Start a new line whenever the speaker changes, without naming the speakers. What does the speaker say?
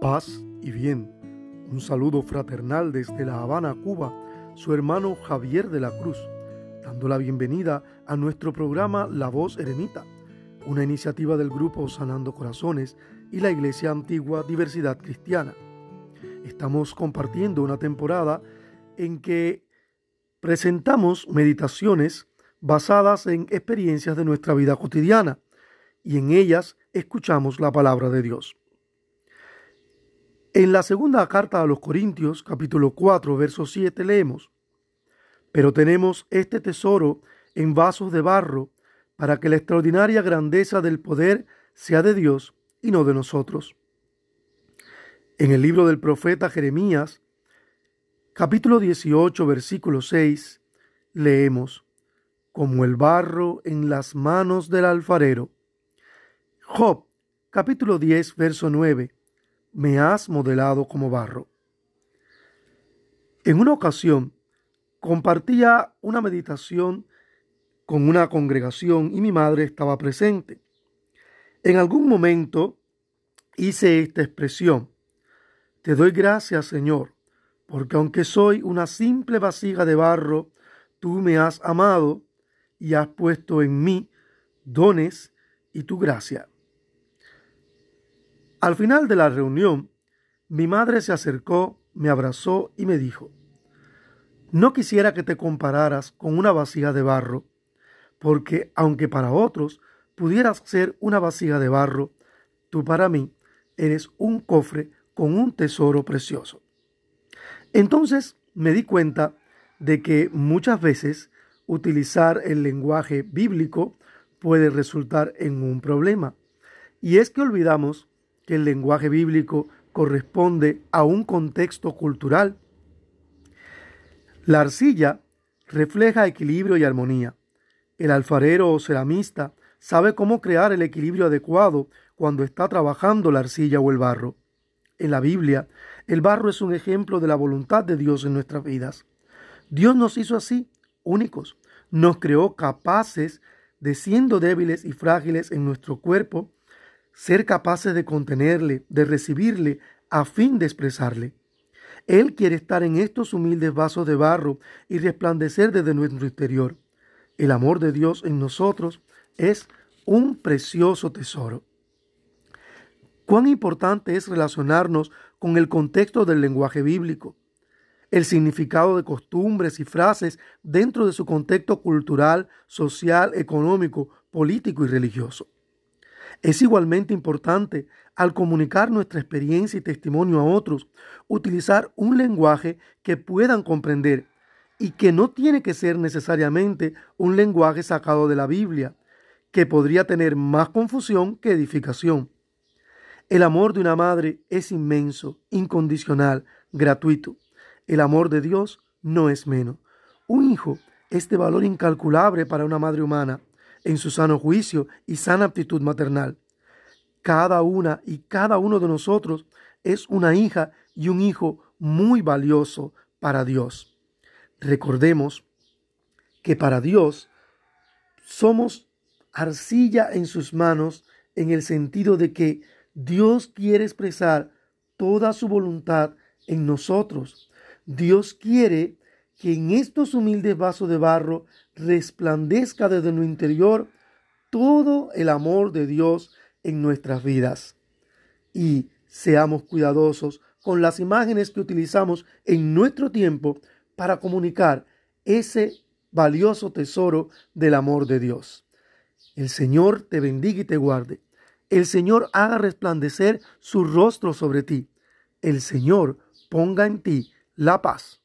Paz y bien. Un saludo fraternal desde La Habana, Cuba, su hermano Javier de la Cruz, dando la bienvenida a nuestro programa La Voz Eremita, una iniciativa del grupo Sanando Corazones y la Iglesia Antigua Diversidad Cristiana. Estamos compartiendo una temporada en que presentamos meditaciones basadas en experiencias de nuestra vida cotidiana y en ellas escuchamos la palabra de Dios. En la segunda carta a los Corintios, capítulo 4, verso 7, leemos, Pero tenemos este tesoro en vasos de barro, para que la extraordinaria grandeza del poder sea de Dios y no de nosotros. En el libro del profeta Jeremías, capítulo 18, versículo 6, leemos, Como el barro en las manos del alfarero. Job, capítulo 10, verso 9, me has modelado como barro. En una ocasión compartía una meditación con una congregación y mi madre estaba presente. En algún momento hice esta expresión. Te doy gracias, Señor, porque aunque soy una simple vasija de barro, tú me has amado y has puesto en mí dones y tu gracia. Al final de la reunión, mi madre se acercó, me abrazó y me dijo, no quisiera que te compararas con una vasija de barro, porque aunque para otros pudieras ser una vasija de barro, tú para mí eres un cofre con un tesoro precioso. Entonces me di cuenta de que muchas veces utilizar el lenguaje bíblico puede resultar en un problema. Y es que olvidamos que el lenguaje bíblico corresponde a un contexto cultural. La arcilla refleja equilibrio y armonía. El alfarero o ceramista sabe cómo crear el equilibrio adecuado cuando está trabajando la arcilla o el barro. En la Biblia, el barro es un ejemplo de la voluntad de Dios en nuestras vidas. Dios nos hizo así, únicos. Nos creó capaces de, siendo débiles y frágiles en nuestro cuerpo, ser capaces de contenerle, de recibirle, a fin de expresarle. Él quiere estar en estos humildes vasos de barro y resplandecer desde nuestro interior. El amor de Dios en nosotros es un precioso tesoro. Cuán importante es relacionarnos con el contexto del lenguaje bíblico, el significado de costumbres y frases dentro de su contexto cultural, social, económico, político y religioso. Es igualmente importante, al comunicar nuestra experiencia y testimonio a otros, utilizar un lenguaje que puedan comprender y que no tiene que ser necesariamente un lenguaje sacado de la Biblia, que podría tener más confusión que edificación. El amor de una madre es inmenso, incondicional, gratuito. El amor de Dios no es menos. Un hijo es de valor incalculable para una madre humana en su sano juicio y sana aptitud maternal. Cada una y cada uno de nosotros es una hija y un hijo muy valioso para Dios. Recordemos que para Dios somos arcilla en sus manos en el sentido de que Dios quiere expresar toda su voluntad en nosotros. Dios quiere que en estos humildes vasos de barro resplandezca desde nuestro interior todo el amor de Dios en nuestras vidas. Y seamos cuidadosos con las imágenes que utilizamos en nuestro tiempo para comunicar ese valioso tesoro del amor de Dios. El Señor te bendiga y te guarde. El Señor haga resplandecer su rostro sobre ti. El Señor ponga en ti la paz.